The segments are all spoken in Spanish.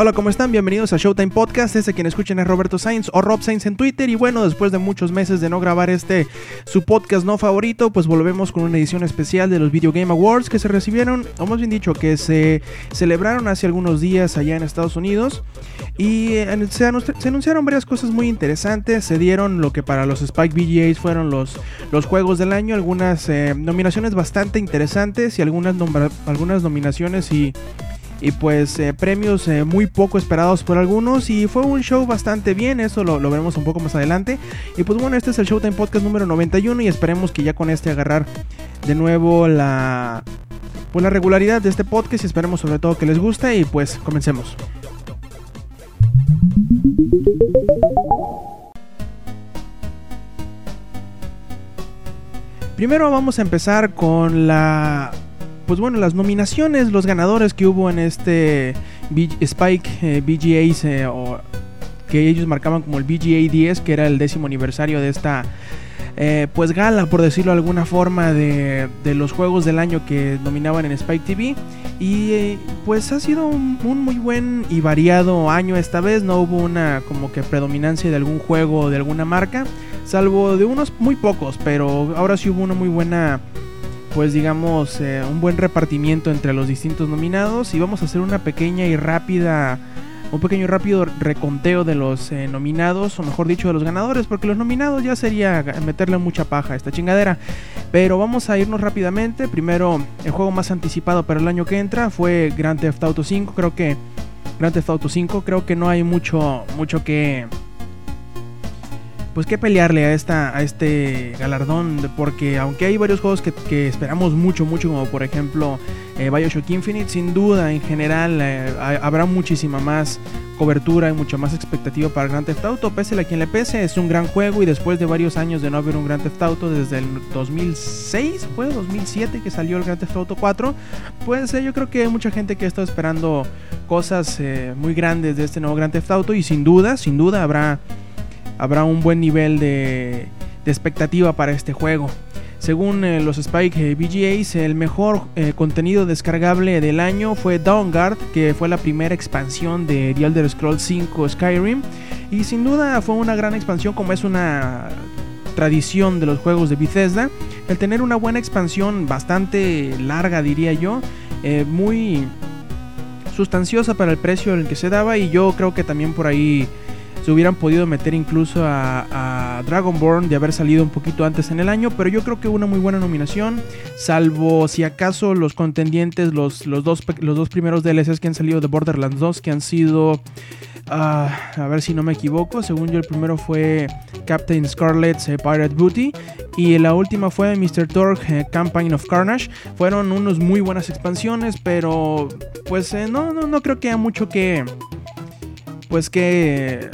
Hola, ¿cómo están? Bienvenidos a Showtime Podcast. Este quien escuchen es Roberto Sainz o Rob Sainz en Twitter. Y bueno, después de muchos meses de no grabar este su podcast no favorito, pues volvemos con una edición especial de los Video Game Awards que se recibieron, o más bien dicho, que se celebraron hace algunos días allá en Estados Unidos. Y eh, se, anunciaron varias cosas muy interesantes. Se dieron lo que para los Spike VGAs fueron los, los juegos del año. Algunas eh, nominaciones bastante interesantes y algunas, algunas nominaciones y y pues eh, premios eh, muy poco esperados por algunos y fue un show bastante bien, eso lo, veremos un poco más adelante. Y pues bueno, este es el Showtime Podcast número 91 y esperemos que ya con este agarrar de nuevo la, pues, la regularidad de este podcast y esperemos sobre todo que les guste y pues comencemos. Primero vamos a empezar con la pues bueno, las nominaciones, los ganadores que hubo en este Spike eh, eh, o que ellos marcaban como el BGA 10, que era el décimo aniversario de esta eh, pues gala, por decirlo de alguna forma, de, los juegos del año que nominaban en Spike TV. Y pues ha sido un, muy buen y variado año esta vez, no hubo una como que predominancia de algún juego o de alguna marca, salvo de unos muy pocos, pero ahora sí hubo una muy buena pues digamos eh, un buen repartimiento entre los distintos nominados y vamos a hacer una pequeña y rápida un pequeño y rápido reconteo de los eh, nominados, o mejor dicho, de los ganadores, porque los nominados ya sería meterle mucha paja a esta chingadera. Pero vamos a irnos rápidamente. Primero, el juego más anticipado para el año que entra fue Grand Theft Auto 5. Creo que Grand Theft Auto 5, creo que no hay mucho, mucho que pues que pelearle a esta a este galardón porque aunque hay varios juegos que, esperamos mucho mucho como por ejemplo eh, Bioshock Infinite sin duda en general eh, habrá muchísima más cobertura y mucha más expectativa para Grand Theft Auto pese a quien le pese es un gran juego y después de varios años de no haber un Grand Theft Auto desde el 2006 fue 2007 que salió el Grand Theft Auto 4 pues eh, yo creo que hay mucha gente que estado esperando cosas muy grandes de este nuevo Grand Theft Auto y sin duda sin duda habrá habrá un buen nivel de, expectativa para este juego. Según eh, los Spike eh, VGAs, el mejor eh, contenido descargable del año fue Dawnguard, que fue la primera expansión de The Elder Scrolls 5 Skyrim. Y sin duda fue una gran expansión, como es una tradición de los juegos de Bethesda. El tener una buena expansión bastante larga, diría yo, muy sustanciosa para el precio en el que se daba. Y yo creo que también por ahí se hubieran podido meter incluso a, Dragonborn de haber salido un poquito antes en el año, pero yo creo que una muy buena nominación, salvo si acaso los contendientes, los, los, dos, los dos primeros DLCs que han salido de Borderlands 2, que han sido... Ah, a ver si no me equivoco. Según yo, el primero fue Captain Scarlet's eh, Pirate Booty. Y la última fue Mr. Torque eh, Campaign of Carnage. Fueron unos muy buenas expansiones. Pero pues eh, no, no, no creo que haya mucho que. Pues que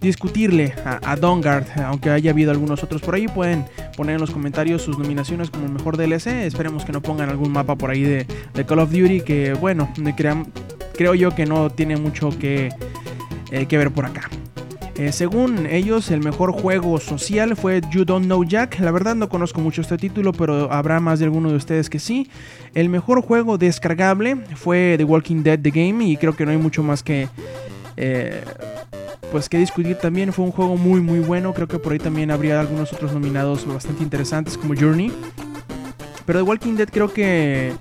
discutirle a, a aunque haya habido algunos otros por ahí, pueden poner en los comentarios sus nominaciones como mejor DLC. Esperemos que no pongan algún mapa por ahí de, Call of Duty, que bueno, creo yo que no tiene mucho que, eh, que ver por acá. Eh, según ellos, el mejor juego social fue You Don't Know Jack. La verdad no conozco mucho este título, pero habrá más de alguno de ustedes que sí. El mejor juego descargable fue The Walking Dead The Game y creo que no hay mucho más que... Eh, pues que discutir también. Fue un juego muy muy bueno. Creo que por ahí también habría algunos otros nominados bastante interesantes como Journey. Pero The Walking Dead creo que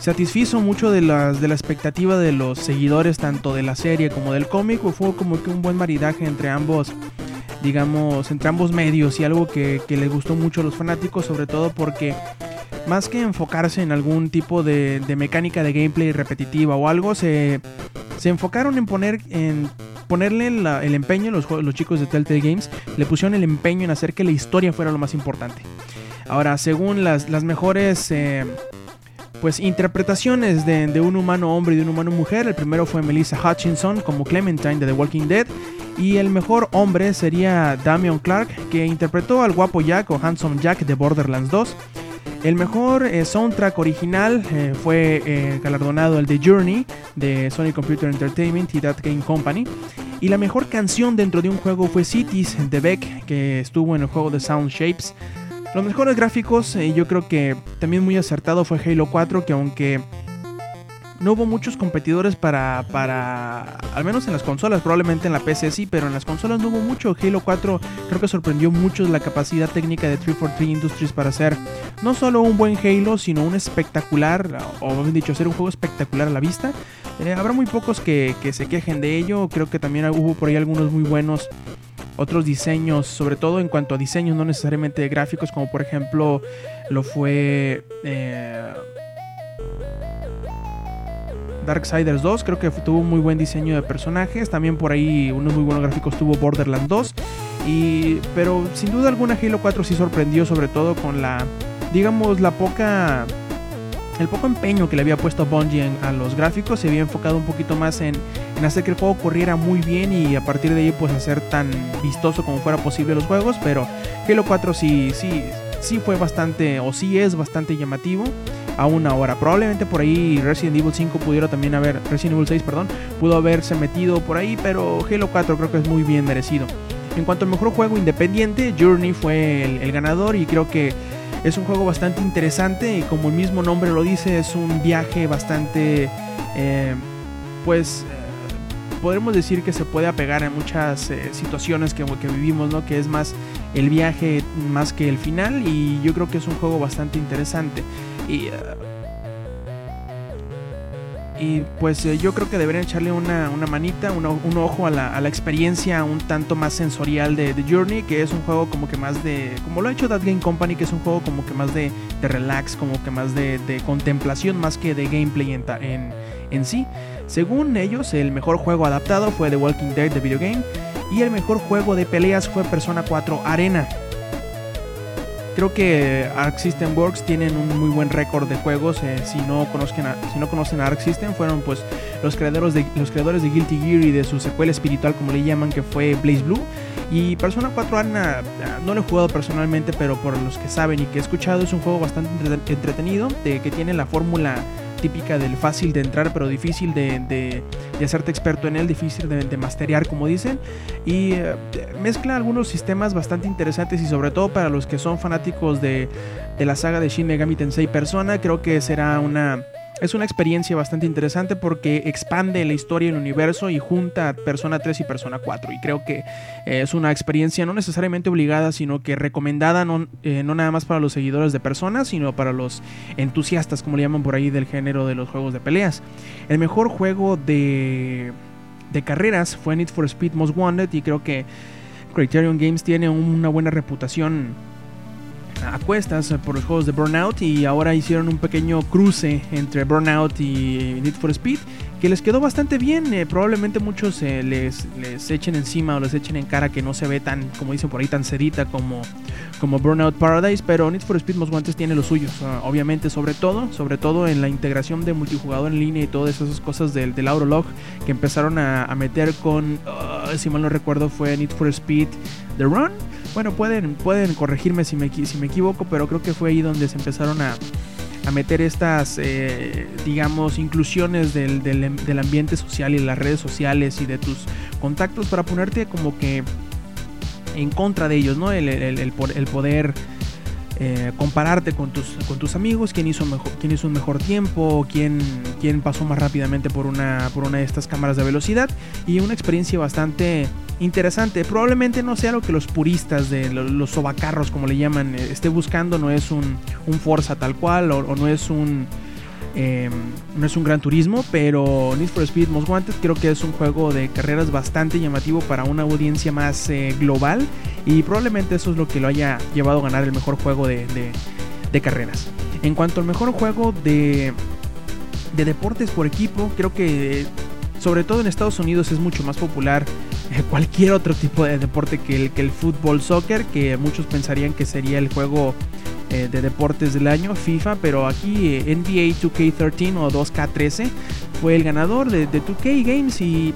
satisfizo mucho de, las, de la expectativa de los seguidores tanto de la serie como del cómic. Fue como que un buen maridaje entre ambos, digamos, entre ambos medios y algo que, que le gustó mucho a los fanáticos, sobre todo porque más que enfocarse en algún tipo de, de mecánica de gameplay repetitiva o algo, se, se enfocaron en poner en ponerle el empeño, los, los chicos de Telltale Games le pusieron el empeño en hacer que la historia fuera lo más importante. Ahora, según las, las mejores eh, pues interpretaciones de, un humano hombre y de un humano mujer, el primero fue Melissa Hutchinson como Clementine de The Walking Dead. Y el mejor hombre sería Damian Clark, que interpretó al guapo Jack o Handsome Jack de Borderlands 2. El mejor eh, soundtrack original eh, fue eh, galardonado el de Journey de Sony Computer Entertainment y That Game Company. Y la mejor canción dentro de un juego fue Cities de Beck, que estuvo en el juego de Sound Shapes. Los mejores gráficos, yo creo que también muy acertado fue Halo 4, que aunque no hubo muchos competidores para, para, al menos en las consolas, probablemente en la PC sí, pero en las consolas no hubo mucho. Halo 4 creo que sorprendió mucho la capacidad técnica de 343 Industries para hacer no solo un buen Halo, sino un espectacular, o bien dicho, hacer un juego espectacular a la vista. Eh, habrá muy pocos que, que se quejen de ello, creo que también hubo por ahí algunos muy buenos otros diseños, sobre todo en cuanto a diseños, no necesariamente gráficos, como por ejemplo lo fue eh, Darksiders 2, creo que tuvo un muy buen diseño de personajes, también por ahí unos muy buenos gráficos tuvo Borderlands 2, y, pero sin duda alguna Halo 4 sí sorprendió sobre todo con la, digamos, la poca el poco empeño que le había puesto Bungie a los gráficos se había enfocado un poquito más en, en, hacer que el juego corriera muy bien y a partir de ahí pues hacer tan vistoso como fuera posible los juegos, pero Halo 4 sí, sí, sí fue bastante, o sí es bastante llamativo aún ahora. Probablemente por ahí Resident Evil 5 pudiera también haber, Resident Evil 6, perdón, pudo haberse metido por ahí, pero Halo 4 creo que es muy bien merecido. En cuanto al mejor juego independiente, Journey fue el, ganador y creo que es un juego bastante interesante y como el mismo nombre lo dice, es un viaje bastante, eh, pues, podremos decir que se puede apegar a muchas eh, situaciones que, vivimos, ¿no? Que es más el viaje más que el final y yo creo que es un juego bastante interesante. Y y pues eh, yo creo que deberían echarle una, manita, un, ojo a la, a la, experiencia un tanto más sensorial de, de, Journey, que es un juego como que más de, como lo ha hecho That Game Company, que es un juego como que más de, relax, como que más de, contemplación, más que de gameplay en sí. Según ellos, el mejor juego adaptado fue The Walking Dead de Video Game y el mejor juego de peleas fue Persona 4 Arena. Creo que Arc System Works tienen un muy buen récord de juegos. Eh, si, no conocen a, si no conocen System, fueron pues los creadores, de, los creadores de Guilty Gear y de su secuela espiritual, como le llaman, que fue Blaze Blue. Y Persona 4 Arena no lo he jugado personalmente, pero por los que saben y que he escuchado, es un juego bastante entretenido, de, que tiene la fórmula típica del fácil de entrar, pero difícil de, de, de hacerte experto en él, difícil de, de masterear, como dicen. Y eh, mezcla algunos sistemas bastante interesantes y sobre todo para los que son fanáticos de, la saga de Shin Megami Tensei Persona, creo que será una es una experiencia bastante interesante porque expande la historia y el universo y junta Persona 3 y Persona 4. Y creo que eh, es una experiencia no necesariamente obligada, sino que recomendada no, eh, no, nada más para los seguidores de Persona, sino para los entusiastas, como le llaman por ahí, del género de los juegos de peleas. El mejor juego de, de carreras fue Need for Speed Most Wanted y creo que Criterion Games tiene una buena reputación a cuestas por los juegos de Burnout y ahora hicieron un pequeño cruce entre Burnout y Need for Speed que les quedó bastante bien. Eh, probablemente muchos eh, les, les echen encima o les echen en cara que no se ve tan, como dicen por ahí, tan sedita como, como Burnout Paradise, pero Need for Speed Most Wanted tiene los suyos. Uh, obviamente, sobre todo, sobre todo en la integración de multijugador en línea y todas esas cosas del, del Aurolog que empezaron a, meter con, uh, si mal no recuerdo, fue Need for Speed The Run. Bueno, pueden, pueden corregirme si me, si me equivoco, pero creo que fue ahí donde se empezaron a, a meter estas, eh, digamos, inclusiones del, del, ambiente social y las redes sociales y de tus contactos para ponerte como que en contra de ellos, ¿no? El, el, el poder eh, compararte con tus, con tus amigos, quién hizo, mejor, quién hizo un mejor tiempo, quién, quién pasó más rápidamente por una, por una de estas cámaras de velocidad y una experiencia bastante interesante. Probablemente no sea lo que los puristas de los, sobacarros, como le llaman, eh, esté buscando, no es un, un Forza tal cual o, no es un... Eh, no es un gran turismo, pero Need for Speed Most Wanted creo que es un juego de carreras bastante llamativo para una audiencia más eh, global y probablemente eso es lo que lo haya llevado a ganar el mejor juego de, de, de carreras. En cuanto al mejor juego de, de deportes por equipo, creo que sobre todo en Estados Unidos es mucho más popular cualquier otro tipo de deporte que el, que el fútbol soccer, que muchos pensarían que sería el juego eh, de deportes del año, FIFA, pero aquí eh, NBA 2K13 o 2K13 fue el ganador de, de 2K Games y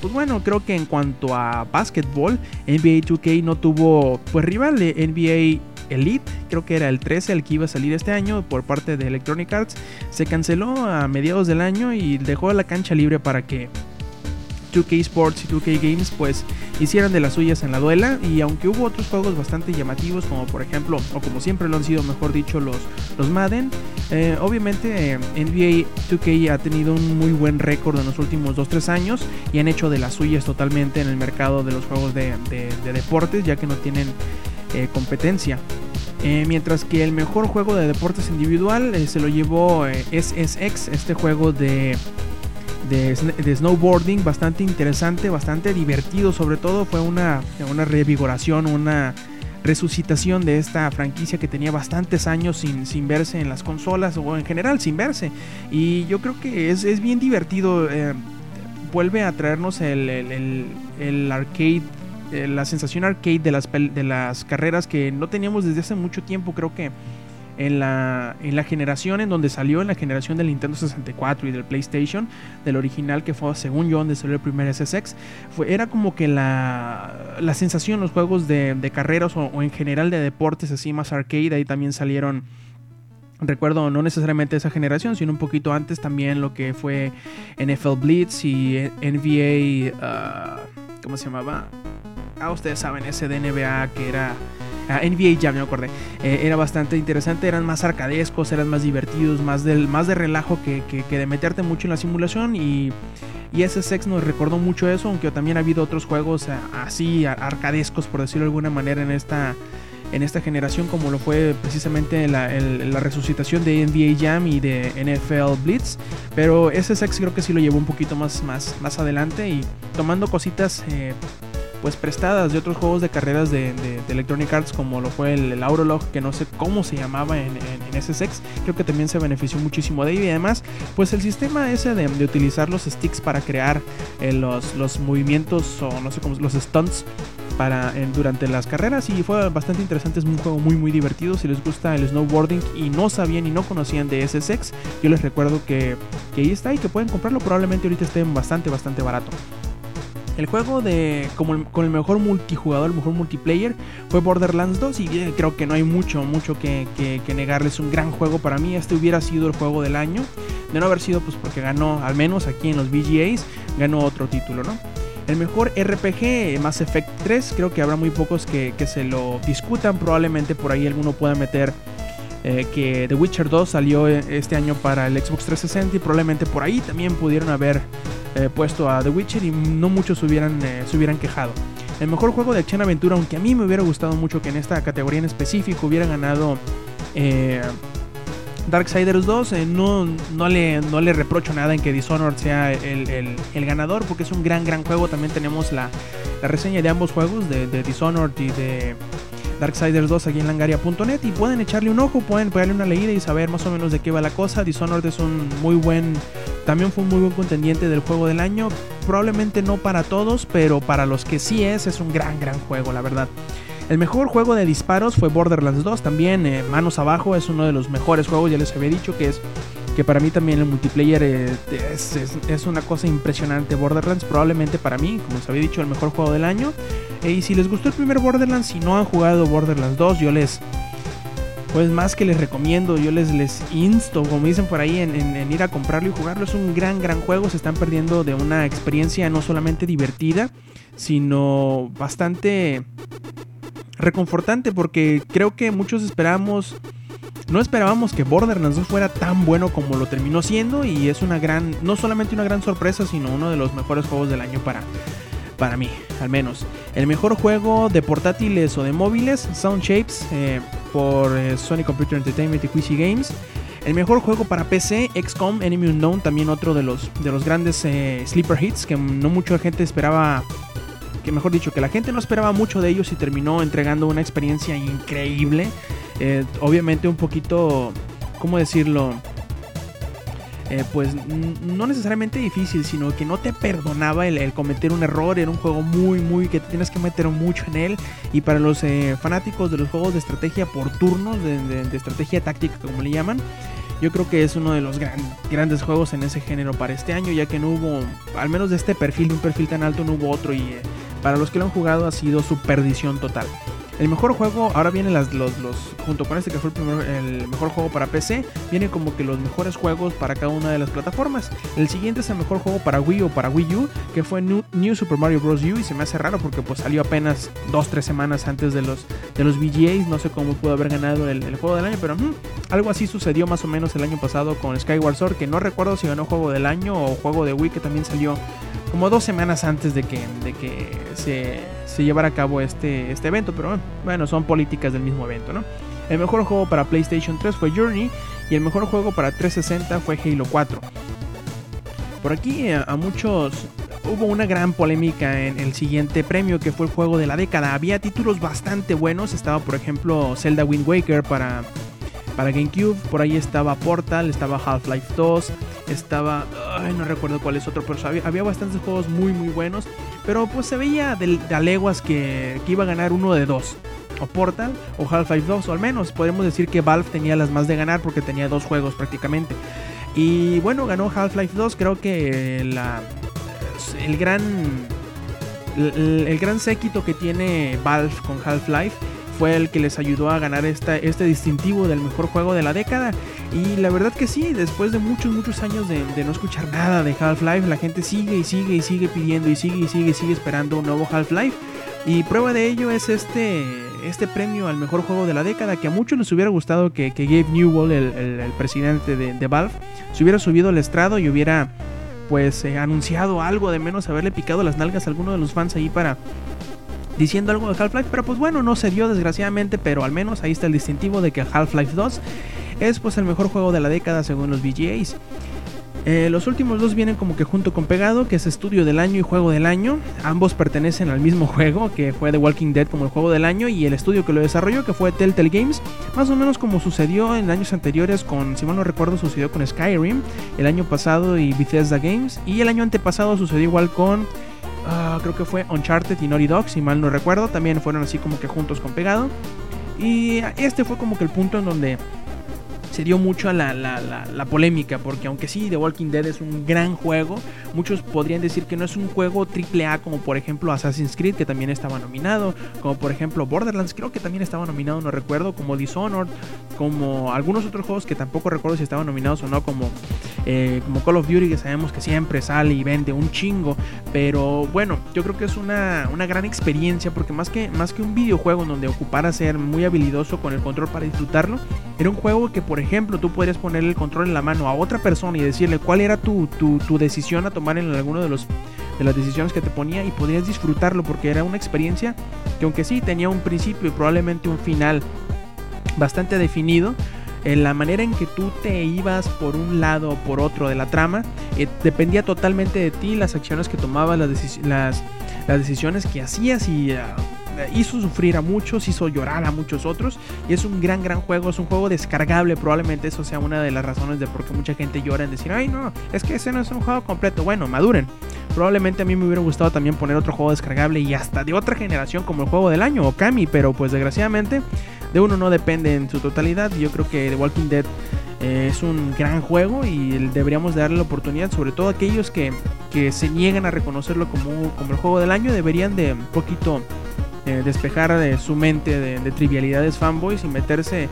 pues bueno, creo que en cuanto a básquetbol, NBA 2K no tuvo pues rival de NBA Elite, creo que era el 13 el que iba a salir este año por parte de Electronic Arts, se canceló a mediados del año y dejó la cancha libre para que 2K Sports y 2K Games pues hicieran de las suyas en la duela y aunque hubo otros juegos bastante llamativos como por ejemplo o como siempre lo han sido mejor dicho los, los Madden, eh, obviamente NBA 2K ha tenido un muy buen récord en los últimos 2-3 años y han hecho de las suyas totalmente en el mercado de los juegos de, deportes ya que no tienen competencia. Eh, mientras que el mejor juego de deportes individual eh, se lo llevó eh, SSX, este juego de, de, snowboarding bastante interesante, bastante divertido sobre todo. Fue una, una revigoración, una resucitación de esta franquicia que tenía bastantes años sin, sin verse en las consolas o en general sin verse. Y yo creo que es, es bien divertido. vuelve a traernos el, el, el arcade eh, la sensación arcade de las, de las carreras que no teníamos desde hace mucho tiempo, creo que en la, en la generación en donde salió, en la generación del Nintendo 64 y del PlayStation, del original que fue según yo donde salió el primer SSX, fue, era como que la, la sensación, los juegos de, de carreras o, en general de deportes así más arcade, ahí también salieron... Recuerdo no necesariamente esa generación, sino un poquito antes también lo que fue NFL Blitz y NBA... Uh, ¿Cómo se llamaba? ah, ustedes saben, ese de NBA que era... Ah, NBA ya me acordé. Eh, era bastante interesante, eran más arcadescos, eran más divertidos, más, del, más de relajo que, de meterte mucho en la simulación y... Y ese sex nos recordó mucho eso, aunque también ha habido otros juegos así arcadescos, por decirlo de alguna manera, en esta, en esta generación, como lo fue precisamente la, la, resucitación de NBA Jam y de NFL Blitz. Pero ese sex creo que sí lo llevó un poquito más, más, más adelante y tomando cositas eh, pues prestadas de otros juegos de carreras de, Electronic Arts como lo fue el, el, Aurolog que no sé cómo se llamaba en, SSX creo que también se benefició muchísimo de ello y además pues el sistema ese de, utilizar los sticks para crear eh, los, los movimientos o no sé cómo los stunts para, durante las carreras. Y fue bastante interesante, es un juego muy muy divertido, si les gusta el snowboarding y no sabían y no conocían de SSX, yo les recuerdo que, que ahí está y que pueden comprarlo, probablemente ahorita esté bastante bastante barato. El juego de como con el mejor multijugador, el mejor multiplayer fue Borderlands 2 y eh, creo que no hay mucho, mucho que, que, negarles. Un gran juego para mí. Este hubiera sido el juego del año. De no haber sido pues porque ganó, al menos aquí en los VGAs, ganó otro título, ¿no? El mejor RPG, Mass Effect 3, creo que habrá muy pocos que, que se lo discutan. Probablemente por ahí alguno pueda meter eh, que The Witcher 2 salió eh, este año para el Xbox 360 y probablemente por ahí también pudieron haber eh, puesto a The Witcher y no muchos hubieran, se hubieran quejado. El mejor juego de acción aventura, aunque a mí me hubiera gustado mucho que en esta categoría en específico hubiera ganado Darksiders 2, no, no, le, no le reprocho nada en que Dishonored sea el, ganador, porque es un gran, gran juego. También tenemos la, reseña de ambos juegos, de, de Dishonored y de Darksiders 2 aquí en langaria.net y pueden echarle un ojo, pueden pegarle una leída y saber más o menos de qué va la cosa. Dishonored es un muy buen, también fue un muy buen contendiente del juego del año. Probablemente no para todos, pero para los que sí es, es un gran, gran juego, la verdad. El mejor juego de disparos fue Borderlands 2, también eh, manos abajo, es uno de los mejores juegos, ya les había dicho que es que para mí también el multiplayer eh, es, una cosa impresionante. Borderlands probablemente para mí, como les había dicho, el mejor juego del año. Eh, y si les gustó el primer Borderlands, si no han jugado Borderlands 2, yo les... Pues más que les recomiendo, yo les, les insto, como dicen por ahí, en, ir a comprarlo y jugarlo. Es un gran, gran juego. Se están perdiendo de una experiencia no solamente divertida, sino bastante reconfortante porque creo que muchos esperamos no esperábamos que Borderlands 2 fuera tan bueno como lo terminó siendo y es una gran, no solamente una gran sorpresa, sino uno de los mejores juegos del año para, para mí, al menos. El mejor juego de portátiles o de móviles, Sound Shapes, eh, por eh, Sony Computer Entertainment y Quizzy Games. El mejor juego para PC, XCOM Enemy Unknown, también otro de los, de los grandes eh, sleeper hits que no mucha gente esperaba que mejor dicho, que la gente no esperaba mucho de ellos y terminó entregando una experiencia increíble. Eh, obviamente un poquito, ¿cómo decirlo? Eh, pues no necesariamente difícil, sino que no te perdonaba el, cometer un error. Era un juego muy, muy que tienes que meter mucho en él. Y para los eh, fanáticos de los juegos de estrategia por turnos, de, estrategia táctica, como le llaman, yo creo que es uno de los grandes juegos en ese género para este año, ya que no hubo, al menos de este perfil, de un perfil tan alto, no hubo otro. Y para los que lo han jugado ha sido su perdición total. El mejor juego, ahora vienen las, los, los, junto con este que fue el, primer- el mejor juego para PC, viene como que los mejores juegos para cada una de las plataformas. El siguiente es el mejor juego para Wii o para Wii U, que fue New, Super Mario Bros. U, y se me hace raro porque pues salió apenas 2-3 semanas antes de los, de los VGAs, no sé cómo pudo haber ganado el, juego del año, pero algo así sucedió más o menos el año pasado con Skyward Sword, que no recuerdo si ganó juego del año o juego de Wii que también salió como dos semanas antes de que, de que se, se llevara a cabo este, este evento, pero bueno, son políticas del mismo evento, ¿no? El mejor juego para PlayStation 3 fue Journey y el mejor juego para 360 fue Halo 4. Por aquí a, a muchos hubo una gran polémica en el siguiente premio que fue el juego de la década. Había títulos bastante buenos, estaba por ejemplo Zelda Wind Waker para para GameCube, por ahí estaba Portal, estaba Half-Life 2, estaba, ay, no recuerdo cuál es otro, pero había, bastantes juegos muy muy buenos, pero pues se veía de, de a leguas que, iba a ganar uno de dos, o Portal o Half-Life 2, o al menos podemos decir que Valve tenía las más de ganar porque tenía dos juegos prácticamente. Y bueno, ganó Half-Life 2, creo que la, el gran el gran séquito que tiene Valve con Half-Life fue el que les ayudó a ganar esta, este distintivo del mejor juego de la década. Y la verdad que sí, después de muchos, muchos años de, no escuchar nada de Half-Life, la gente sigue y sigue y sigue pidiendo y sigue y sigue y sigue esperando un nuevo Half-Life. Y prueba de ello es este, este premio al mejor juego de la década, que a muchos les hubiera gustado que, que Gabe Newell, el, el- el presidente de, de Valve, se hubiera subido al estrado y hubiera pues eh, anunciado algo de menos haberle picado las nalgas a alguno de los fans ahí para diciendo algo de Half-Life, pero pues bueno, no se dio desgraciadamente, pero al menos ahí está el distintivo de que Half-Life 2 es pues el mejor juego de la década según los VGAs. Eh, los últimos dos vienen como que junto con pegado, que es estudio del año y juego del año. Ambos pertenecen al mismo juego, que fue The Walking Dead como el juego del año, y el estudio que lo desarrolló, que fue Telltale Games. Más o menos como sucedió en años anteriores con, si mal no recuerdo, sucedió con Skyrim el año pasado y Bethesda Games. Y el año antepasado sucedió igual con Ah, creo que fue Uncharted y Naughty Dog, si mal no recuerdo. También fueron así como que juntos con pegado. Y este fue como que el punto en donde se dio mucho la, la, la, la polémica, porque aunque sí, The Walking Dead es un gran juego, muchos podrían decir que no es un juego triple A como por ejemplo Assassin's Creed, que también estaba nominado, como por ejemplo Borderlands, creo que también estaba nominado, no recuerdo, como Dishonored, como algunos otros juegos que tampoco recuerdo si estaban nominados o no, como, eh, como Call of Duty, que sabemos que siempre sale y vende un chingo, pero bueno, yo creo que es una, una gran experiencia, porque más que, más que un videojuego en donde ocupara ser muy habilidoso con el control para disfrutarlo, era un juego que, por ejemplo, tú podrías ponerle el control en la mano a otra persona y decirle cuál era tu, tu, tu decisión a tomar en alguno de los de las decisiones que te ponía y podrías disfrutarlo porque era una experiencia que aunque sí tenía un principio y probablemente un final bastante definido, en la manera en que tú te ibas por un lado o por otro de la trama, eh, dependía totalmente de ti, las acciones que tomabas, las, las, decisiones que hacías y ah, hizo sufrir a muchos, hizo llorar a muchos otros y es un gran gran juego, es un juego descargable, probablemente eso sea una de las razones de por qué mucha gente llora en decir, ay no, es que ese no es un juego completo, bueno, maduren. Probablemente a mí me hubiera gustado también poner otro juego descargable y hasta de otra generación como el juego del año o Kami, pero pues desgraciadamente de uno no depende en su totalidad. Yo creo que The Walking Dead eh, es un gran juego y deberíamos darle la oportunidad, sobre todo aquellos que, que se niegan a reconocerlo como, como el juego del año, deberían de un poquito eh, despejar de su mente de, de trivialidades fanboys y meterse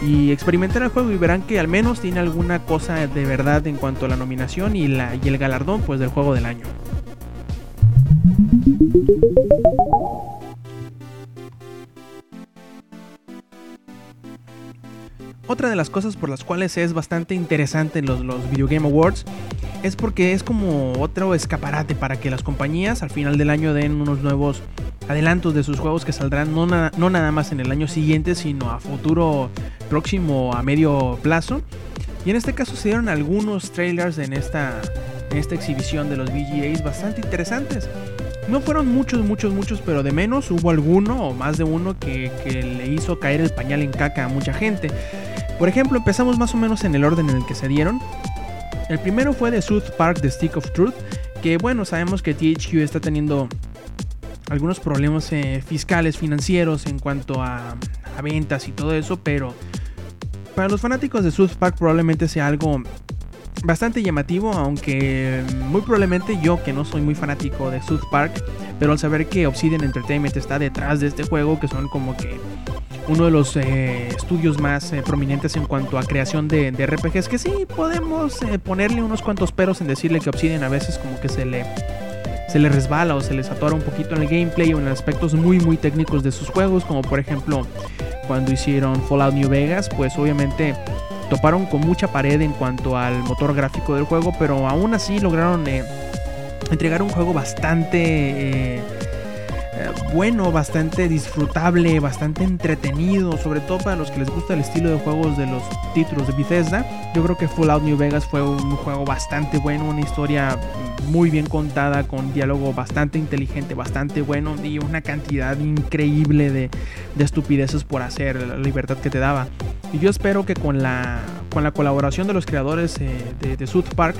y experimentar el juego y verán que al menos tiene alguna cosa de verdad en cuanto a la nominación y, la, y el galardón pues del juego del año. Otra de las cosas por las cuales es bastante interesante los, los Video Game Awards es porque es como otro escaparate para que las compañías al final del año den unos nuevos adelantos de sus juegos que saldrán no, no nada más en el año siguiente, sino a futuro próximo a medio plazo. Y en este caso se dieron algunos trailers en esta, en esta exhibición de los VGAs bastante interesantes. No fueron muchos, muchos, muchos, pero de menos hubo alguno o más de uno que, que le hizo caer el pañal en caca a mucha gente. Por ejemplo, empezamos más o menos en el orden en el que se dieron. El primero fue de South Park The Stick of Truth, que bueno, sabemos que THQ está teniendo algunos problemas eh, fiscales, financieros en cuanto a, a ventas y todo eso, pero para los fanáticos de South Park probablemente sea algo bastante llamativo, aunque muy probablemente yo, que no soy muy fanático de South Park, pero al saber que Obsidian Entertainment está detrás de este juego, que son como que uno de los eh, estudios más eh, prominentes en cuanto a creación de, RPGs, que sí podemos eh, ponerle unos cuantos peros en decirle que Obsidian a veces como que se le se le resbala o se les atora un poquito en el gameplay o en aspectos muy muy técnicos de sus juegos, como por ejemplo cuando hicieron Fallout New Vegas, pues obviamente toparon con mucha pared en cuanto al motor gráfico del juego, pero aún así lograron entregar un juego bastante bueno, bastante disfrutable, bastante entretenido, sobre todo para los que les gusta el estilo de juegos de los títulos de Bethesda. Yo creo que Fallout New Vegas fue un juego bastante bueno, una historia muy bien contada, con diálogo bastante inteligente, bastante bueno y una cantidad increíble de, estupideces por hacer, la libertad que te daba. Y yo espero que con la, con la colaboración de los creadores eh, de, de South Park,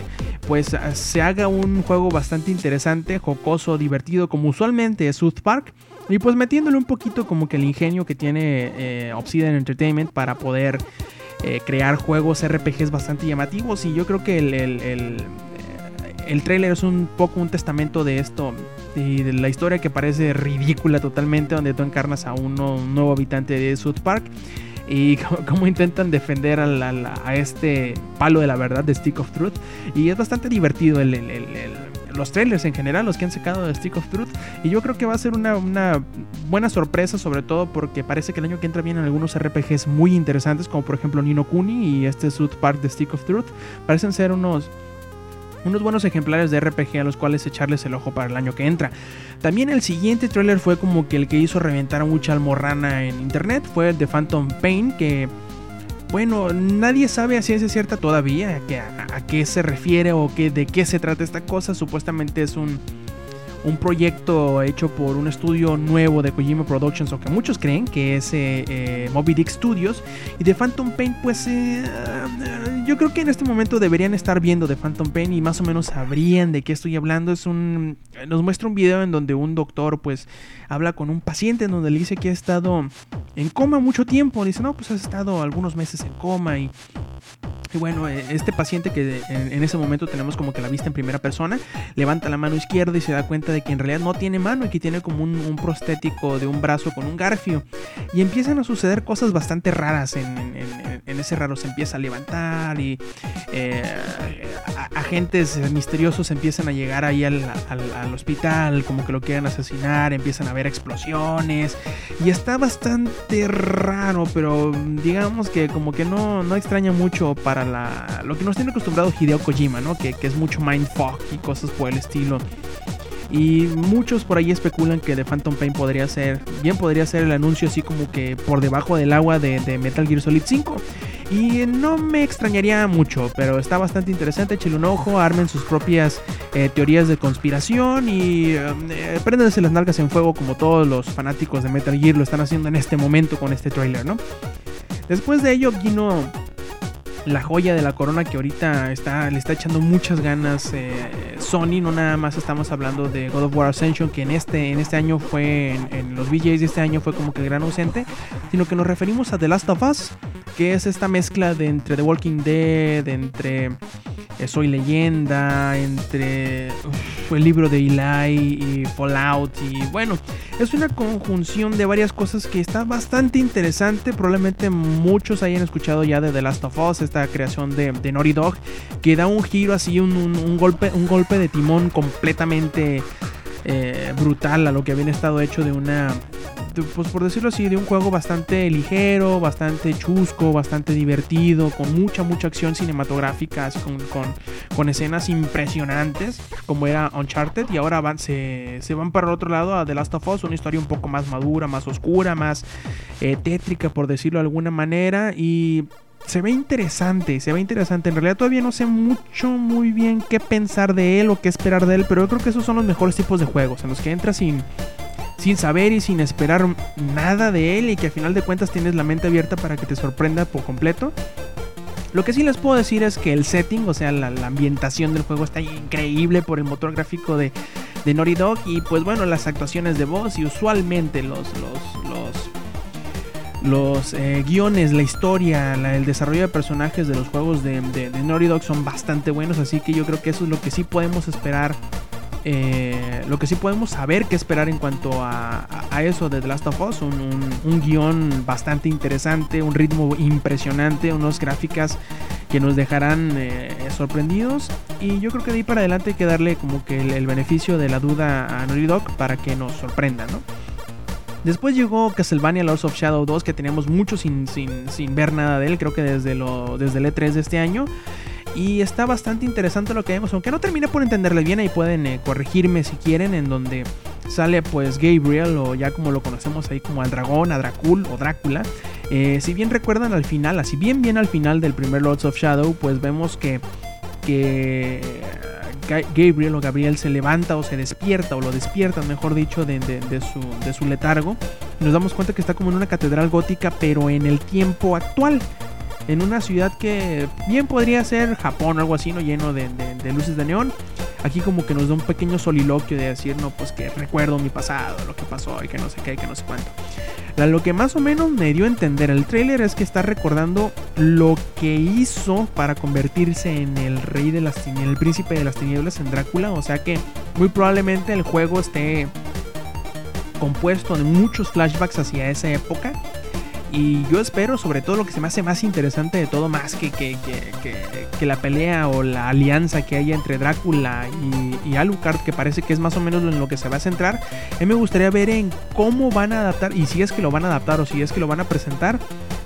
pues se haga un juego bastante interesante, jocoso, divertido, como usualmente es South Park. Y pues metiéndole un poquito como que el ingenio que tiene eh, Obsidian Entertainment para poder eh, crear juegos RPGs bastante llamativos. Y yo creo que el, el, el, el trailer es un poco un testamento de esto. Y de la historia que parece ridícula totalmente, donde tú encarnas a un nuevo habitante de South Park y cómo intentan defender a, este palo de la verdad de Stick of Truth. Y es bastante divertido los trailers en general, los que han sacado de Stick of Truth. Y yo creo que va a ser una, buena sorpresa, sobre todo porque parece que el año que entra vienen algunos RPGs muy interesantes, como por ejemplo Nino Kuni y este South Park de Stick of Truth. Parecen ser unos unos buenos ejemplares de RPG a los cuales echarles el ojo para el año que entra. También el siguiente tráiler fue como que el que hizo reventar a mucha almorrana en internet, fue el de Phantom Pain, que bueno, nadie sabe a ciencia cierta todavía a, a, qué se refiere o qué, de qué se trata esta cosa. Supuestamente es un un proyecto hecho por un estudio nuevo de Kojima Productions, o que muchos creen que es eh, eh, Moby Dick Studios. Y de Phantom Pain, pues eh, yo creo que en este momento deberían estar viendo de Phantom Pain y más o menos sabrían de qué estoy hablando. Es un. Nos muestra un video en donde un doctor, pues, habla con un paciente en donde le dice que ha estado en coma mucho tiempo. dice, no, pues has estado algunos meses en coma y y bueno, eh, este paciente que en, ese momento tenemos como que la vista en primera persona, levanta la mano izquierda y se da cuenta de que en realidad no tiene mano y que tiene como un, prostético de un brazo con un garfio. Y empiezan a suceder cosas bastante raras en, ese raro. Se empieza a levantar y eh, agentes misteriosos empiezan a llegar ahí al, hospital, como que lo quieren asesinar, empiezan a haber explosiones. Y está bastante raro, pero digamos que como que no, no extraña mucho para lo que nos tiene acostumbrado Hideo Kojima, ¿no? Que, es mucho mindfuck y cosas por el estilo. Y muchos por ahí especulan que The Phantom Pain podría ser, bien podría ser el anuncio así como que por debajo del agua de, Metal Gear Solid 5. Y no me extrañaría mucho, pero está bastante interesante. Échale un ojo, armen sus propias eh, teorías de conspiración y eh, las nalgas en fuego como todos los fanáticos de Metal Gear lo están haciendo en este momento con este trailer, ¿no? Después de ello vino la joya de la corona que ahorita está, le está echando muchas ganas eh, Sony. No nada más estamos hablando de God of War Ascension, que en este, en este año fue, en, los VJs de este año fue como que gran ausente, sino que nos referimos a The Last of Us, que es esta mezcla de entre The Walking Dead, entre eh, Soy Leyenda, entre el libro de Eli y Fallout. Y bueno, es una conjunción de varias cosas que está bastante interesante. Probablemente muchos hayan escuchado ya de The Last of Us, esta creación de, de Naughty Dog, que da un giro así, un, golpe, un golpe de timón completamente eh, brutal a lo que había estado hecho de una pues por decirlo así, de un juego bastante ligero, bastante chusco, bastante divertido, con mucha, mucha acción cinematográfica, con, con, escenas impresionantes, como era Uncharted, y ahora van, se, van para el otro lado a The Last of Us, una historia un poco más madura, más oscura, más eh, tétrica, por decirlo de alguna manera, y se ve interesante, se ve interesante. En realidad todavía no sé mucho, muy bien qué pensar de él o qué esperar de él, pero yo creo que esos son los mejores tipos de juegos, en los que entras sin sin saber y sin esperar nada de él y que al final de cuentas tienes la mente abierta para que te sorprenda por completo. Lo que sí les puedo decir es que el setting, o sea, la, ambientación del juego está increíble por el motor gráfico de, de Naughty Dog y pues bueno, las actuaciones de voz y usualmente los, los, los los eh, guiones, la historia, el desarrollo de personajes de los juegos de, de, Naughty Dog son bastante buenos, así que yo creo que eso es lo que sí podemos esperar eh, lo que sí podemos saber que esperar en cuanto a, eso de The Last of Us, un, guion bastante interesante, un ritmo impresionante, unas gráficas que nos dejarán eh, sorprendidos y yo creo que de ahí para adelante hay que darle como que el, beneficio de la duda a Naughty Dog para que nos sorprenda, ¿no? Después llegó Castlevania Lords of Shadow 2, que teníamos mucho sin, sin, ver nada de él, creo que desde, lo, desde el E3 de este año. Y está bastante interesante lo que vemos, aunque no terminé por entenderle bien, ahí pueden eh, corregirme si quieren, en donde sale pues Gabriel, o ya como lo conocemos ahí como al dragón, a Dracul o Drácula. Eh, si bien recuerdan al final, así bien bien al final del primer Lords of Shadow, pues vemos que, que Gabriel o Gabriel se levanta o se despierta, o lo despierta, mejor dicho, de, su, de su letargo. nos damos cuenta que está como en una catedral gótica, pero en el tiempo actual en una ciudad que bien podría ser Japón o algo así, ¿no? Lleno de, luces de neón. Aquí como que nos da un pequeño soliloquio de decir, no, pues que recuerdo mi pasado, lo que pasó y que no sé qué, que no sé cuánto. Lo que más o menos me dio a entender el trailer es que está recordando lo que hizo para convertirse en el rey de las tinieblas, el príncipe de las tinieblas en Drácula. O sea que muy probablemente el juego esté compuesto de muchos flashbacks hacia esa época y yo espero, sobre todo lo que se me hace más interesante de todo, más que, que, la pelea o la alianza que haya entre Drácula y, y, Alucard, que parece que es más o menos en lo que se va a centrar, a mí me gustaría ver en cómo van a adaptar, y si es que lo van a adaptar o si es que lo van a presentar,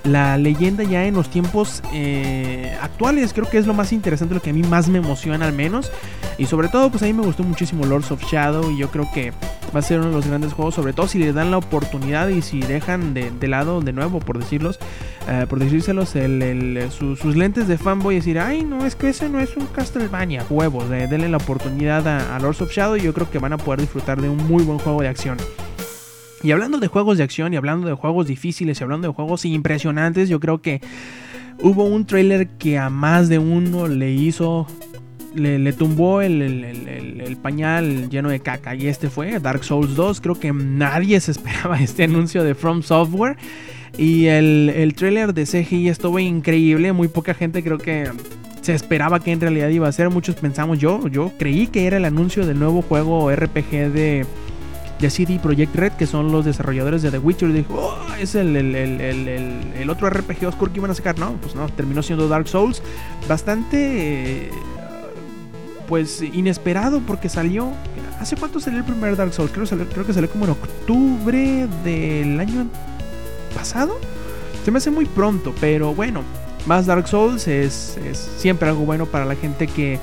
la leyenda ya en los tiempos eh, actuales. Creo que es lo más interesante, lo que a mí más me emociona al menos. Y sobre todo, pues a mí me gustó muchísimo Lords of Shadow y yo creo que va a ser uno de los grandes juegos, sobre todo si le dan la oportunidad y si dejan de, lado de nuevo, por decirlos, eh, por decírselos, el, sus lentes de fanboy y decir, ay, no, es que ese no es un Castlevania, huevos, denle la oportunidad a, a Lords of Shadow y yo creo que van a poder disfrutar de un muy buen juego de acción. Y hablando de juegos de acción y hablando de juegos difíciles y hablando de juegos impresionantes, yo creo que hubo un trailer que a más de uno le hizo le, tumbó el, pañal lleno de caca. Y este fue Dark Souls 2. Creo que nadie se esperaba este anuncio de From Software. Y el, el trailer de CGI estuvo increíble. Muy poca gente creo que se esperaba que en realidad iba a ser. Muchos pensamos, yo, yo creí que era el anuncio del nuevo juego RPG de de CD Projekt Red, que son los desarrolladores de The Witcher. Dijo, oh, es el, el, otro RPG oscuro que iban a sacar. No, pues no, terminó siendo Dark Souls. Bastante, pues, inesperado porque salió. ¿Hace cuánto salió el primer Dark Souls? Creo, creo que salió como en octubre del año pasado. Se me hace muy pronto, pero bueno, más Dark Souls es, es siempre algo bueno para la gente que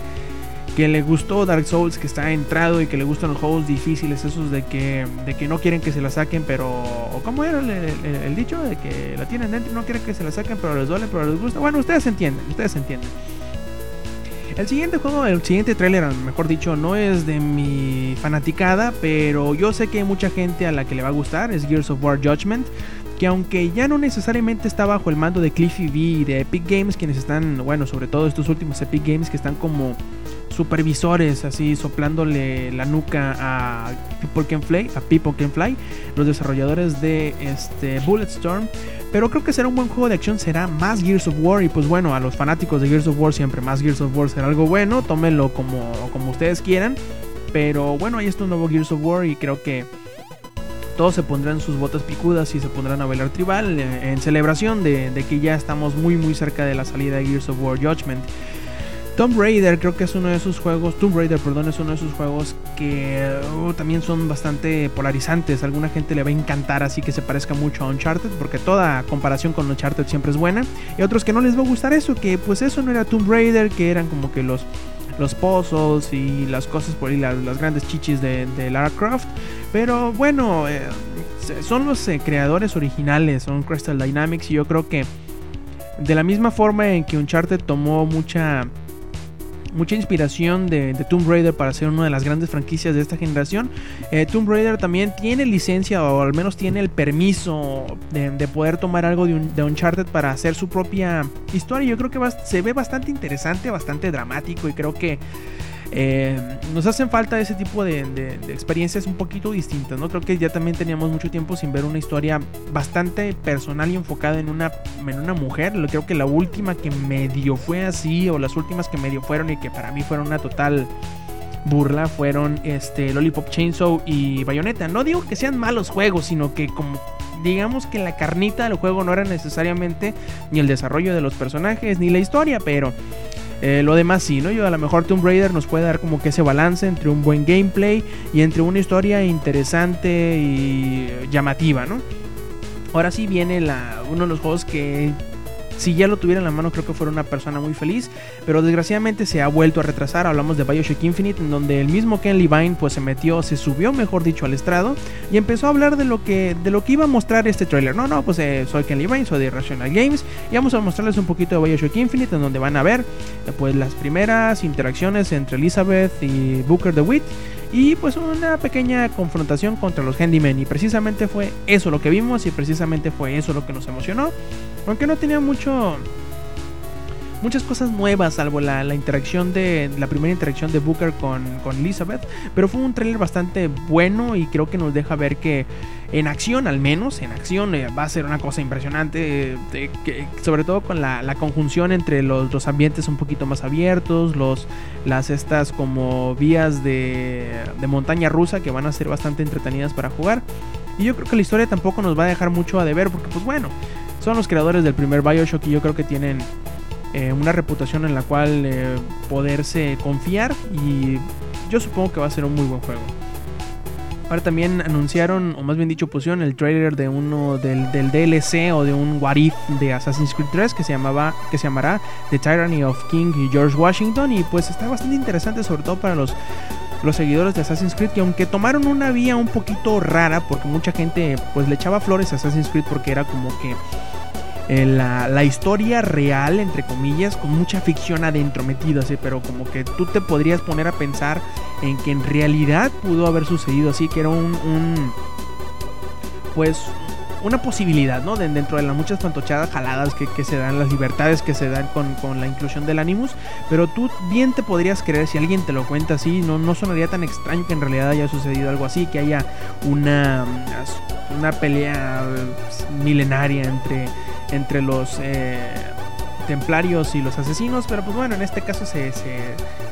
que le gustó Dark Souls, que está entrado y que le gustan los juegos difíciles, esos de que, de que no quieren que se la saquen, pero... ¿O cómo era el, dicho? De que la tienen dentro y no quieren que se la saquen, pero les duele, pero les gusta. Bueno, ustedes entienden, ustedes entienden. El siguiente juego, el siguiente tráiler, mejor dicho, no es de mi fanaticada, pero yo sé que hay mucha gente a la que le va a gustar, es Gears of War Judgment que aunque ya no necesariamente está bajo el mando de Cliffy V y de Epic Games, quienes están, bueno, sobre todo estos últimos Epic Games que están como supervisores así soplándole la nuca a People Can Fly, a People Can Fly, los desarrolladores de este Bulletstorm. Pero creo que será un buen juego de acción, será más Gears of War y pues bueno, a los fanáticos de Gears of War siempre más Gears of War será algo bueno, tómenlo como, como ustedes quieran. Pero bueno, ahí está un nuevo Gears of War y creo que todos se pondrán sus botas picudas y se pondrán a bailar tribal en, celebración de, de, que ya estamos muy muy cerca de la salida de Gears of War Judgment. Tomb Raider creo que es uno de esos juegos, Tomb Raider, perdón, es uno de esos juegos que uh, también son bastante polarizantes. A alguna gente le va a encantar así que se parezca mucho a Uncharted, porque toda comparación con Uncharted siempre es buena. Y otros que no les va a gustar eso, que pues eso no era Tomb Raider, que eran como que los los puzzles y las cosas por ahí, las, grandes chichis de, Lara Croft. Pero bueno, eh, son los eh, creadores originales, son Crystal Dynamics y yo creo que de la misma forma en que Uncharted tomó mucha mucha inspiración de, Tomb Raider para ser una de las grandes franquicias de esta generación. Eh, Tomb Raider también tiene licencia o al menos tiene el permiso de, poder tomar algo de, un, de, Uncharted para hacer su propia historia. Yo creo que se ve bastante interesante, bastante dramático y creo que Eh, nos hacen falta ese tipo de, de, experiencias un poquito distintas, ¿no? Creo que ya también teníamos mucho tiempo sin ver una historia bastante personal y enfocada en una, en una mujer. Creo que la última que medio fue así, o las últimas que medio fueron y que para mí fueron una total burla fueron este Lollipop Chainsaw y Bayonetta. No digo que sean malos juegos, sino que como digamos que la carnita del juego no era necesariamente ni el desarrollo de los personajes ni la historia, pero eh, lo demás sí, ¿no? Yo a lo mejor Tomb Raider nos puede dar como que ese balance entre un buen gameplay y entre una historia interesante y llamativa, ¿no? Ahora sí viene la, uno de los juegos que si ya lo tuviera en la mano creo que fuera una persona muy feliz, pero desgraciadamente se ha vuelto a retrasar. Hablamos de Bioshock Infinite, en donde el mismo Ken Levine pues se metió, se subió mejor dicho al estrado y empezó a hablar de lo que, de lo que iba a mostrar este trailer. No, no, pues eh, soy Ken Levine, soy de Rational Games y vamos a mostrarles un poquito de Bioshock Infinite, en donde van a ver eh, pues las primeras interacciones entre Elizabeth y Booker DeWitt y pues una pequeña confrontación contra los Handymen y precisamente fue eso lo que vimos y precisamente fue eso lo que nos emocionó aunque no tenía mucho muchas cosas nuevas, salvo la, la, interacción de la primera interacción de Booker con, con, Elizabeth. Pero fue un tráiler bastante bueno y creo que nos deja ver que en acción, al menos, en acción eh, va a ser una cosa impresionante. Eh, que, sobre todo con la, conjunción entre los, los, ambientes un poquito más abiertos, los, las estas como vías de, montaña rusa que van a ser bastante entretenidas para jugar. Y yo creo que la historia tampoco nos va a dejar mucho a deber porque pues bueno, son los creadores del primer Bioshock y yo creo que tienen eh, una reputación en la cual eh, poderse confiar y yo supongo que va a ser un muy buen juego. Ahora también anunciaron, o más bien dicho, pusieron el trailer de uno del, del DLC o de un What de Assassin's Creed 3 que se llamaba que se llamará The Tyranny of King George Washington. Y pues está bastante interesante sobre todo para los los seguidores de Assassin's Creed que aunque tomaron una vía un poquito rara porque mucha gente pues le echaba flores a Assassin's Creed porque era como que eh, la, la, historia real, entre comillas, con mucha ficción adentro metida, así, pero como que tú te podrías poner a pensar en que en realidad pudo haber sucedido así, que era un, un pues una posibilidad, ¿no? De, dentro de las muchas fantochadas jaladas que, que, se dan, las libertades que se dan con, con, la inclusión del Animus, pero tú bien te podrías creer si alguien te lo cuenta así, no, no sonaría tan extraño que en realidad haya sucedido algo así, que haya una, una pelea milenaria entre entre los eh, templarios y los asesinos, pero pues bueno, en este caso se, se,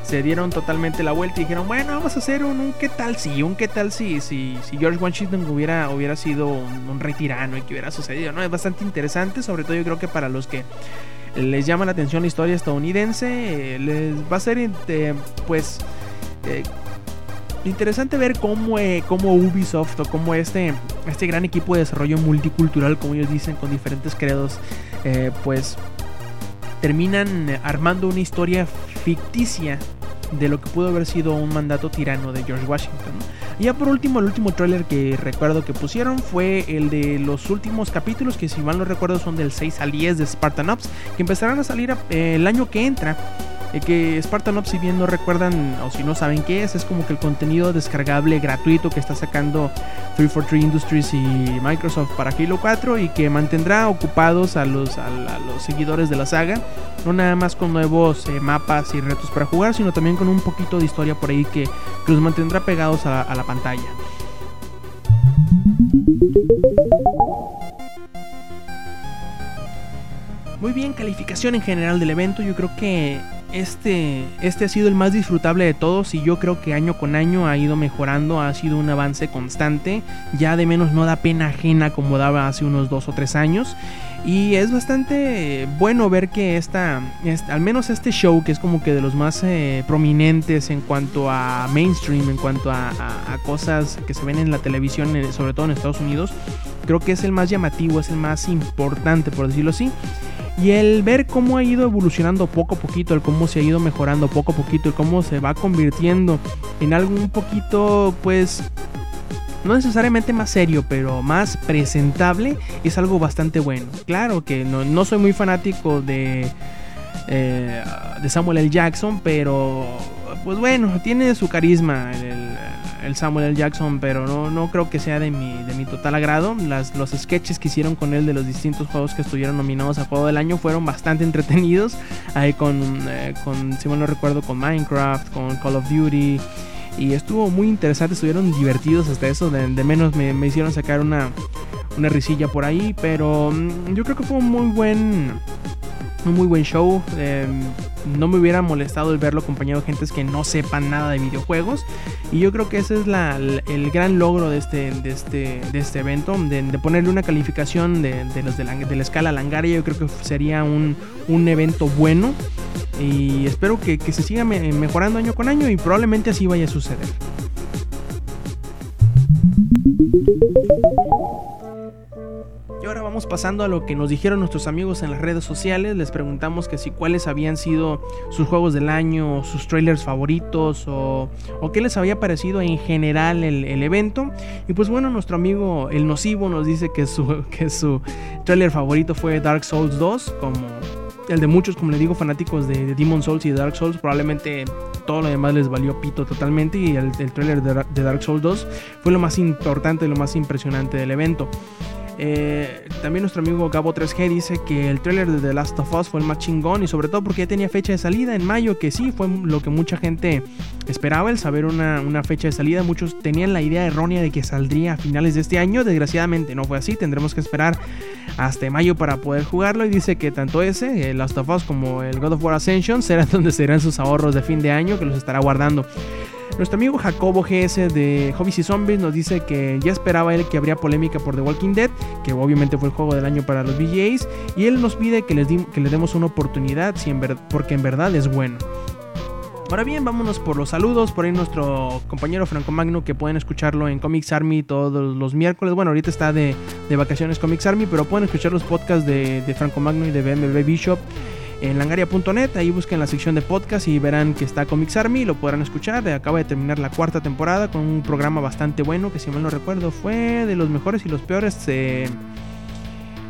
se, dieron totalmente la vuelta y dijeron, bueno, vamos a hacer un, qué tal si, un qué tal si, si, si George Washington hubiera, hubiera sido un, un, rey tirano y que hubiera sucedido, ¿no? Es bastante interesante, sobre todo yo creo que para los que les llama la atención la historia estadounidense, eh, les va a ser, eh, pues... Eh, interesante ver cómo, eh, cómo Ubisoft o cómo este, este gran equipo de desarrollo multicultural, como ellos dicen, con diferentes credos, eh, pues terminan armando una historia ficticia de lo que pudo haber sido un mandato tirano de George Washington. Y ya por último, el último tráiler que recuerdo que pusieron fue el de los últimos capítulos, que si mal no recuerdo son del 6 al 10 de Spartan Ops, que empezarán a salir eh, el año que entra. Eh, que Spartan si bien no recuerdan o si no saben qué es, es como que el contenido descargable gratuito que está sacando 343 Industries y Microsoft para Halo 4 y que mantendrá ocupados a los, a, los seguidores de la saga, no nada más con nuevos eh, mapas y retos para jugar, sino también con un poquito de historia por ahí que, los mantendrá pegados a la pantalla. Muy bien, calificación en general del evento. Yo creo que este, este ha sido el más disfrutable de todos y yo creo que año con año ha ido mejorando, ha sido un avance constante. Ya de menos no da pena ajena como daba hace unos dos o tres años. Y es bastante bueno ver que esta, al menos este show, que es como que de los más eh, prominentes en cuanto a mainstream, en cuanto a, a, a, cosas que se ven en la televisión, sobre todo en Estados Unidos, creo que es el más llamativo, es el más importante, por decirlo así. Y el ver cómo ha ido evolucionando poco a poquito, el cómo se ha ido mejorando poco a poquito, el cómo se va convirtiendo en algo un poquito, pues, no necesariamente más serio, pero más presentable, es algo bastante bueno. Claro que no, no soy muy fanático de, eh, de Samuel L. Jackson, pero pues bueno, tiene su carisma el, el Samuel L. Jackson, pero no, no creo que sea de mi, de mi total agrado. Las, los sketches que hicieron con él de los distintos juegos que estuvieron nominados a Juego del Año fueron bastante entretenidos. Ahí con, eh, con si mal no recuerdo, con Minecraft, con Call of Duty. Y estuvo muy interesante, estuvieron divertidos hasta eso. De, menos me, me, hicieron sacar una, una risilla por ahí. Pero mm, yo creo que fue un muy buen un muy buen show. Eh, no me hubiera molestado el verlo acompañado de gentes que no sepan nada de videojuegos. Y yo creo que ese es la, el gran logro de este, de este, de este evento. De, ponerle una calificación de, de los de la, de la, escala Langaria. Yo creo que sería un, un evento bueno. Y espero que, que se siga mejorando año con año. Y probablemente así vaya a suceder. Y ahora vamos pasando a lo que nos dijeron nuestros amigos en las redes sociales. Les preguntamos que si cuáles habían sido sus juegos del año, sus trailers favoritos o, qué les había parecido en general el, evento. Y pues bueno, nuestro amigo El Nocivo nos dice que su, que su trailer favorito fue Dark Souls 2, como el de muchos, como le digo, fanáticos de, de Demon Souls y de Dark Souls. Probablemente todo lo demás les valió pito totalmente y el, el trailer de, de Dark Souls 2 fue lo más importante lo más impresionante del evento. Eh, también nuestro amigo Gabo 3G dice que el trailer de The Last of Us fue el más chingón y sobre todo porque ya tenía fecha de salida en mayo, que sí, fue lo que mucha gente esperaba, el saber una, una, fecha de salida. Muchos tenían la idea errónea de que saldría a finales de este año, desgraciadamente no fue así, tendremos que esperar hasta mayo para poder jugarlo y dice que tanto ese, el Last of Us como el God of War Ascension serán donde serán sus ahorros de fin de año que los estará guardando. Nuestro amigo Jacobo GS de Hobbies y Zombies nos dice que ya esperaba él que habría polémica por The Walking Dead, que obviamente fue el juego del año para los VGAs, y él nos pide que les, que demos una oportunidad si en porque en verdad es bueno. Ahora bien, vámonos por los saludos. Por ahí nuestro compañero Franco Magno, que pueden escucharlo en Comics Army todos los miércoles. Bueno, ahorita está de, de vacaciones Comics Army, pero pueden escuchar los podcasts de, de Franco Magno y de BMB Bishop en langaria.net. Ahí busquen la sección de podcast y verán que está Comics Army. Lo podrán escuchar. Acaba de terminar la cuarta temporada con un programa bastante bueno que, si mal no recuerdo, fue de los mejores y los peores. Eh,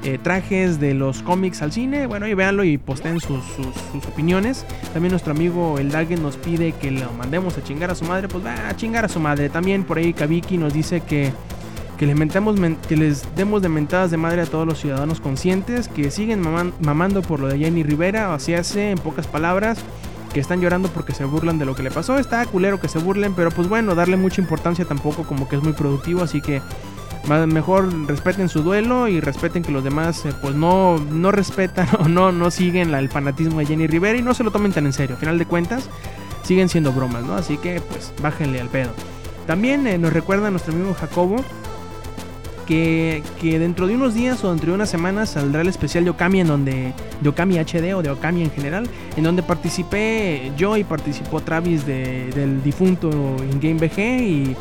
eh, trajes de los cómics al cine. Bueno, y véanlo y posten sus, sus, sus, opiniones. También nuestro amigo El Dagen nos pide que lo mandemos a chingar a su madre. Pues va a chingar a su madre. También por ahí Kabiki nos dice que, que, les, mentamos, que les demos de mentadas de madre a todos los ciudadanos conscientes que siguen maman, mamando por lo de Jenny Rivera. Así hace, en pocas palabras. Que están llorando porque se burlan de lo que le pasó. Está culero que se burlen, pero pues bueno, darle mucha importancia tampoco como que es muy productivo. Así que mejor respeten su duelo y respeten que los demás eh, pues no, no respetan o no, no siguen el fanatismo de Jenny Rivera y no se lo tomen tan en serio. A final de cuentas, siguen siendo bromas, ¿no? Así que pues bájenle al pedo. También eh, nos recuerda nuestro amigo Jacobo que, que, dentro de unos días o dentro de unas semanas saldrá el especial de Okami en donde de Okami HD o de Okami en general, en donde participé yo y participó Travis de, del difunto InGame BG y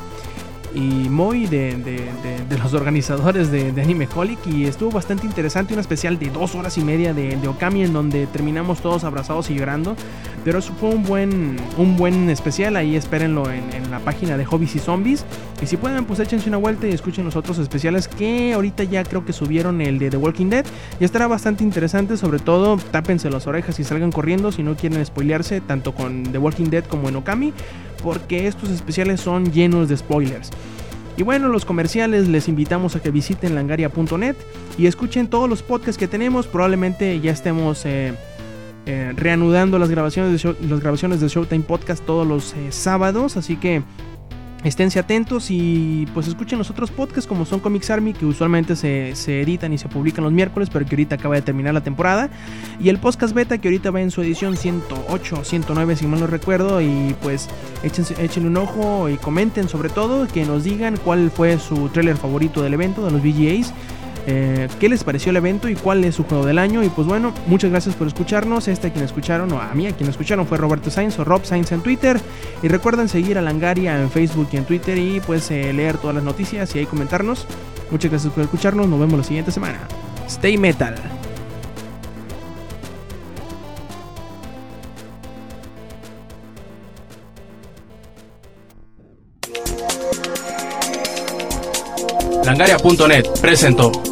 y Moy de, de, de, de, los organizadores de, Anime Holic y estuvo bastante interesante, un especial de dos horas y media de, Okami en donde terminamos todos abrazados y llorando, pero eso fue un buen, un buen especial, ahí espérenlo en, en, la página de Hobbies y Zombies y si pueden pues échense una vuelta y escuchen los otros especiales que ahorita ya creo que subieron el de The Walking Dead y estará bastante interesante, sobre todo tápense las orejas y salgan corriendo si no quieren spoilearse tanto con The Walking Dead como en Okami porque estos especiales son llenos de spoilers. Y bueno, los comerciales les invitamos a que visiten langaria.net y escuchen todos los podcasts que tenemos. Probablemente ya estemos eh, eh, reanudando las grabaciones, de grabaciones de Showtime Podcast todos los eh, sábados, así que Esténse atentos y pues escuchen los otros podcasts como son Comics Army que usualmente se, se, editan y se publican los miércoles pero que ahorita acaba de terminar la temporada. Y el podcast beta que ahorita va en su edición 108 109 si mal no recuerdo. Y pues échense, échenle un ojo y comenten sobre todo que nos digan cuál fue su trailer favorito del evento de los VGAs eh, qué les pareció el evento y cuál es su juego del año. Y pues bueno, muchas gracias por escucharnos. Este a quien escucharon, o a mí a quien escucharon fue Roberto Sainz o Rob Sainz en Twitter. Y recuerden seguir a Langaria en Facebook y en Twitter y pues eh, leer todas las noticias y ahí comentarnos. Muchas gracias por escucharnos. Nos vemos la siguiente semana. Stay metal. Langaria.net presentó.